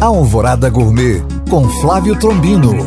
Alvorada Gourmet com Flávio Trombino.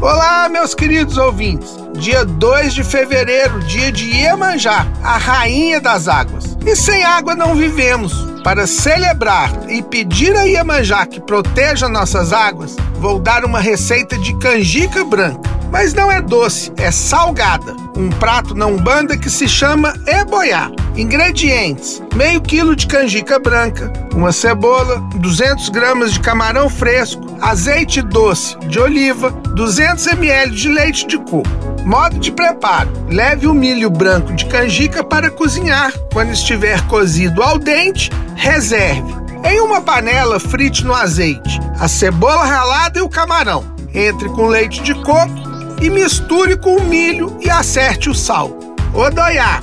Olá, meus queridos ouvintes. Dia 2 de fevereiro, dia de Iemanjá, a rainha das águas. E sem água não vivemos. Para celebrar e pedir a Iemanjá que proteja nossas águas, vou dar uma receita de canjica branca. Mas não é doce, é salgada. Um prato na Umbanda que se chama eboiá. Ingredientes: meio quilo de canjica branca, uma cebola, 200 gramas de camarão fresco, azeite doce de oliva, 200 ml de leite de coco. Modo de preparo: leve o milho branco de canjica para cozinhar. Quando estiver cozido ao dente, reserve. Em uma panela, frite no azeite a cebola ralada e o camarão. Entre com leite de coco e misture com o milho e acerte o sal. Odoiá.